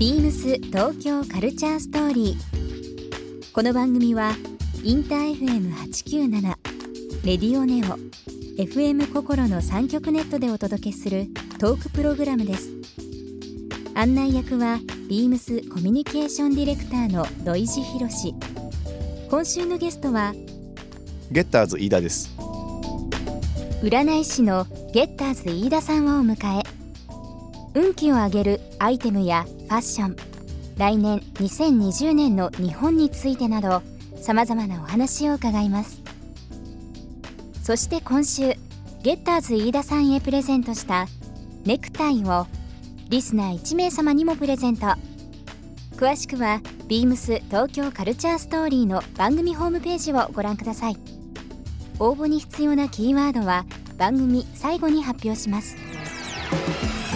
ビームス東京カルチャーストーリー。この番組はインター FM897 レディオネオ FM 心の三極ネットでお届けするトークプログラムです。案内役はビームスコミュニケーションディレクターの土井博志。今週のゲストはゲッターズ飯田です占い師のゲッターズ飯田さんをお迎え運気を上げるアイテムやファッション。来年2020年の日本についてなどさまざまなお話を伺います。そして今週ゲッターズ飯田さんへプレゼントしたネクタイをリスナー1名様にもプレゼント。詳しくはビームス東京カルチャーストーリーの番組ホームページをご覧ください。応募に必要なキーワードは番組最後に発表します。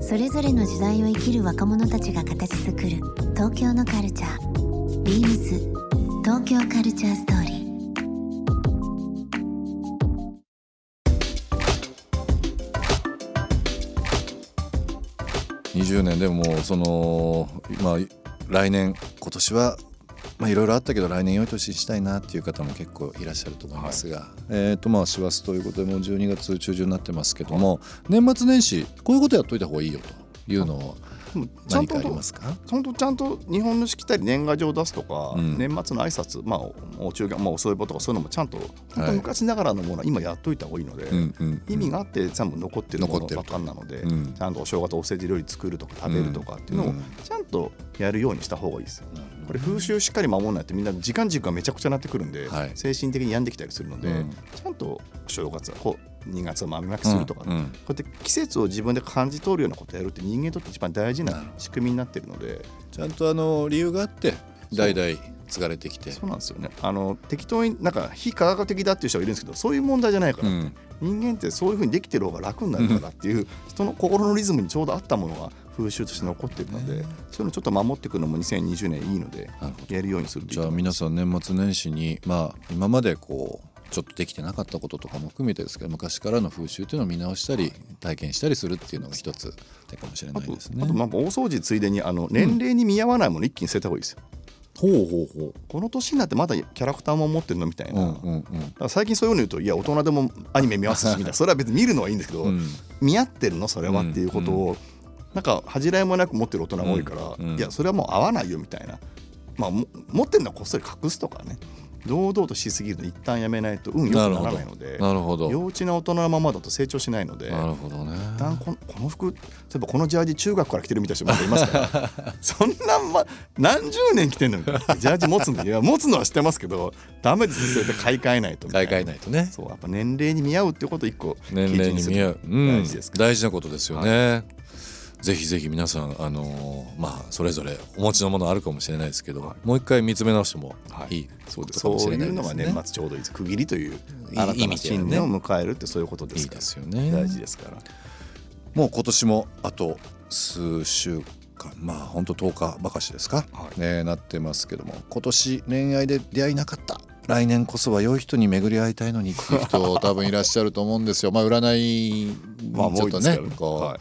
それぞれの時代を生きる若者たちが形作る東京のカルチャー。Beams 東京カルチャーストーリー。20年でももうそのまあ来年今年はまあいろいろあったけど来年良い年にしたいなっていう方も結構いらっしゃると思いますが、えっ、とまあ師走ということでもう12月中旬になってますけども、年末年始こういうことやっといた方がいいよというのをちゃんとありますか？ちゃんとちゃんと日本のしきたり年賀状を出すとか、うん。年末の挨拶まあおお中元まあお歳暮とかそういうのもちゃんと本当昔ながらのものは今やっといた方がいいので、うんうん意味があって全部残ってるものばっかりなので、うん。ちゃんとお正月おせち料理作るとか食べるとかっていうのをうん。ちゃんとやるようにした方がいいですよ。これ風習しっかり守らないとみんな時間軸がめちゃくちゃなってくるんで、はい。精神的に病んできたりするので、うん。ちゃんとお正月はこう2月を豆まきするとか、うんうん。こうやって季節を自分で感じ取るようなことをやるって人間にとって一番大事な仕組みになってるので。ちゃんとあの理由があって代々継がれてきて、そうなんですよね。あの適当になんか非科学的だっていう人がいるんですけどそういう問題じゃないから、うん。人間ってそういうふうにできてる方が楽になるからっていう人の心のリズムにちょうど合ったものが風習として残ってるので、そういうのちょっと守っていくのも2020年いいのでやるようにするじゃあ皆さん年末年始にまあ今までこうちょっとできてなかったこととかも含めてですけど昔からの風習というのを見直したり体験したりするっていうのが一つ手かもしれないですね。あとまあ大掃除ついでにあの年齢に見合わないもの一気に捨てた方がいいですよ。ほうほうほこの年になってまだキャラクターも持ってるのみたいな、う。うんうん。うん最近そういうの言うといや大人でもアニメ見ますしみたいな。それは別に見るのはいいんですけど、うん。見合ってるのそれはっていうことを、なんか恥じらいもなく持ってる大人が多いから、うんうんいやそれはもう合わないよみたいな、まあ、も持ってるのはこっそり隠すとかね堂々としすぎると一旦やめないと運良くならないのでなるほど。幼稚な大人のままだと成長しないので。なるほどね。一旦このこの服例えばこのジャージ中学から着てるみたいな人もいますから そんな、ま、何十年着てんのジャージ持つんでいや持つのは知ってますけどダメですそれで買い替えないと買い替えないとね。そうやっぱ年齢に見合うってことを一個年齢に見合う、大事ですから、大事なことですよね。ぜひぜひ皆さんあのーまあそれぞれお持ちのものあるかもしれないですけど、もう一回見つめ直してもい。いそうですことかもしれそういうのがないですね。年末ちょうどいいです。区切りといういい新た新年を迎えるってそういうことですから。いいですよね。大事ですから。もう今年もあと数週間まあ本当10日ばかしですか、はい。ねなってますけども。今年恋愛で出会いなかった。来年こそは良い人に巡り合いたいのにっていう人多分いらっしゃると思うんですよ。まあ占いまあちょっとね 多いですからね。こう、はい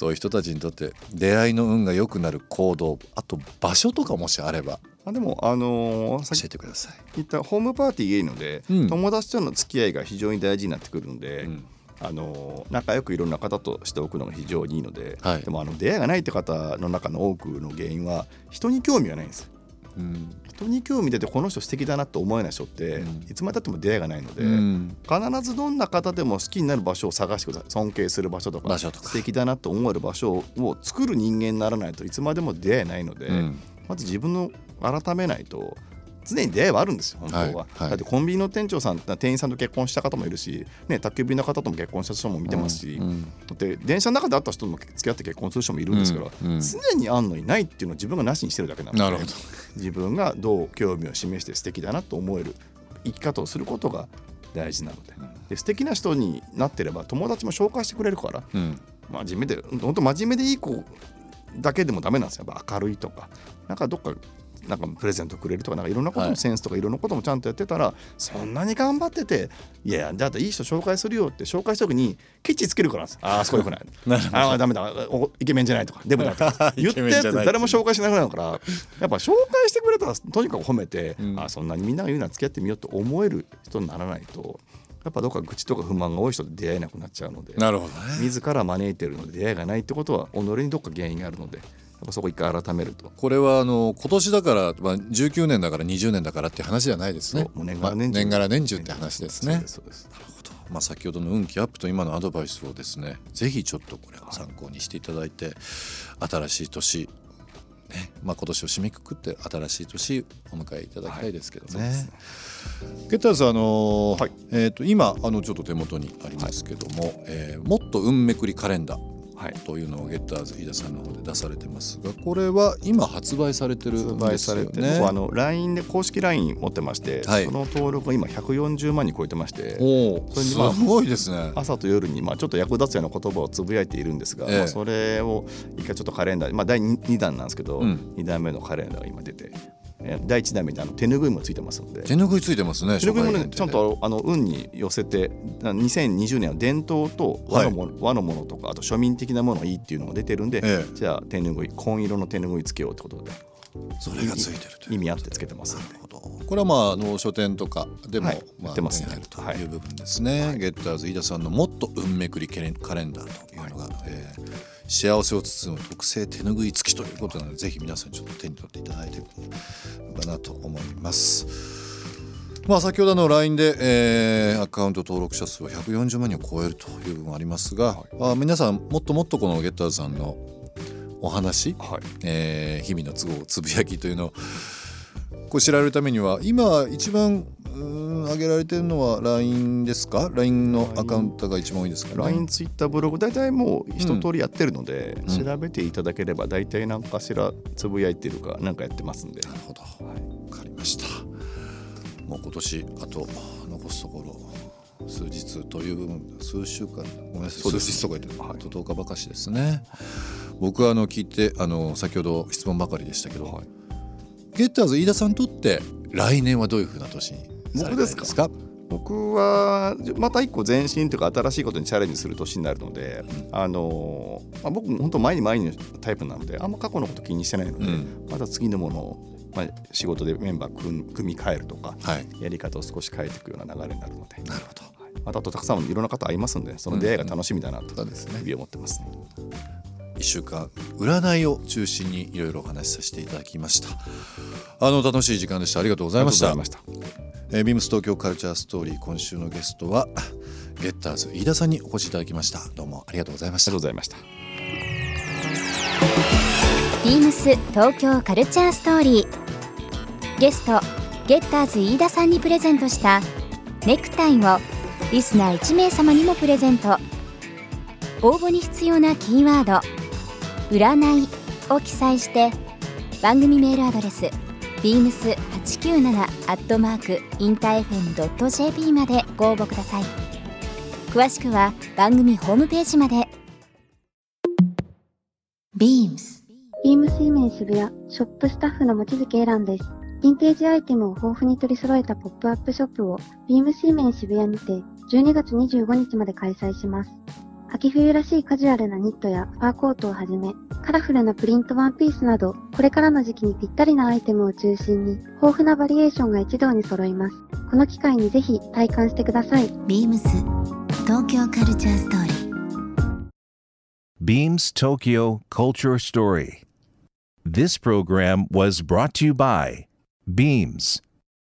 そういう人たちにとって出会いの運が良くなる行動あと場所とかもしあればあでもあのー教えてください。言ったホームパーティーがいいので、うん。友達との付き合いが非常に大事になってくるので、うん。あの仲良くいろんな方としておくのが非常にいいので、はい。でもあの出会いがないって方の中の多くの原因は人に興味がないんですうん。人に興味出てこの人素敵だなと思えない人って、うん。いつまでたっても出会いがないので、うん。必ずどんな方でも好きになる場所を探してください。尊敬する場所とか場所とか。素敵だなと思える場所を作る人間にならないといつまでも出会えないので、うんまず自分の改めないと常に出会いはあるんですよ本当は、はいはい。だってコンビニの店長さん店員さんと結婚した方もいるし、ね、宅急便の方とも結婚した人も見てますし、うんだって電車の中で会った人も付き合って結婚する人もいるんですから、うんうん。常にあんのにないっていうのを自分がなしにしてるだけなのでなるほど。自分がどう興味を示して素敵だなと思える生き方をすることが大事なので。で素敵な人になってれば友達も紹介してくれるからうん。真面目で本当真面目でいい子だけでもダメなんですよ。やっぱ明るいとか。なんかどっかなんかプレゼントくれるとかなんかいろんなことセンスとかいろんなこともちゃんとやってたら、そんなに頑張ってていやだっていい人紹介するよって紹介した時にケチつけるからああそこよくない。ああダメだ。おイケメンじゃないとか。デブだとか 言ったやつ誰も紹介しなくなるからやっぱ紹介してくれたらとにかく褒めて、うん。あそんなにみんなが言うなら付き合ってみようと思える人にならないとやっぱどっか愚痴とか不満が多い人と出会えなくなっちゃうので。なるほどね。自ら招いてるので出会いがないってことは己にどっか原因があるのでぱそこ一回改めると。これはあの今年だから、まあ、19年だから20年だからっていう話じゃないですね。年がら年中。まあ年がら年中って話ですね。そうですなるほど。まあ、先ほどの運気アップと今のアドバイスをですねぜひちょっとこれを参考にしていただいて、新しい年ねまあ、今年を締めくくって新しい年お迎えいただきたいですけどね。ゲッターズあのーはい。えー、と今あのちょっと手元にありますけども、えーもっと運めくりカレンダーはい。というのをゲッターズ飯田さんの方で出されてますがこれは今発売されてる発んですよ売されて、あの LINE で公式 LINE 持ってまして、はい。その登録が今140万人超えてましておそれにまあごいですね。朝と夜にまあちょっと役立つような言葉をつぶやいているんですが、ええ。まあそれを一回ちょっとカレンダー、まあ、第 2, 弾なんですけど、うん。2弾目のカレンダーが今出てえー第1弾目にあの手拭いもついてますので。手拭いついてますね。手拭いもねちゃんとあの運に寄せてな2020年は伝統と和のもの,、和のものとかあと庶民的なものがいいっていうのが出てるんで、ええ。じゃあ手拭い紺色の手拭いつけようってことで。それがついてるという意味あってつけてますなるほど。これはまああの書店とかでも、はい。まあてますね。手に入るとはいいう部分ですね、ゲッターズ飯田さんのもっと運めくりカレンダーというのが、えー幸せを包む特製手拭い付きということなのでぜひ皆さんちょっと手に取っていただいてのかなと思います。まあ、先ほどの LINE で、えーアカウント登録者数は140万人を超えるという部分ありますが、あ皆さんもっともっとこのゲッターズさんのお話、はいえー日々の都合つぶやきというのをこう知られるためには今一番上げられてるのは LINE ですか？LINE のアカウントが一番多いですかね。LINE、ツイッター、ブログ大体もう一通りやってるので、うん。調べていただければ大体何かしらつぶやいてるか何かやってますんで、なるほど、わかりました。もう今年あと残すところ数日という部分数週間ごめんなさい。数日とか言ってあと10日ばかしですね。僕はあの聞いてあの先ほど質問ばかりでしたけど、はい。ゲッターズ飯田さんにとって来年はどういうふうな年にされたいですか？僕はまた一個前進というか新しいことにチャレンジする年になるので、あのまあ、僕本当前に前にのタイプなのであんま過去のこと気にしてないので、うん。また次のものを、まあ、仕事でメンバー組組み替えるとかはい。やり方を少し変えていくような流れになるので。なるほど。はい。またあとたくさんいろんな方会いますんでその出会いが楽しみだなと日々思ってます。1週間占いを中心にいろいろお話しさせていただきました。あの楽しい時間でした。ありがとうございましたえービームス東京カルチャーストーリー今週のゲストはゲッターズ飯田さんにお越しいただきました。どうもありがとうございました。ありがとうございました。ビームス東京カルチャーストーリー。ゲストゲッターズ飯田さんにプレゼントしたネクタイをリスナー1名様にもプレゼント。応募に必要なキーワード「占い」を記載して番組メールアドレス beams897 アットマークインター FM.jp までご応募ください詳しくは番組ホームページまで BEAMS ビームスイメン渋谷ショップスタッフの望月エランです。ヴィンテージアイテムを豊富に取り揃えたポップアップショップをビームスイメン渋谷にて12月25日まで開催します。秋冬らしいカジュアルなニットやファーコートをはじめ、カラフルなプリントワンピースなど、これからの時期にぴったりなアイテムを中心に、豊富なバリエーションが一堂に揃います。この機会にぜひ体感してください。BEAMS 東京カルチャーストーリー Beams Tokyo Culture Story. This program was brought to you by Beams.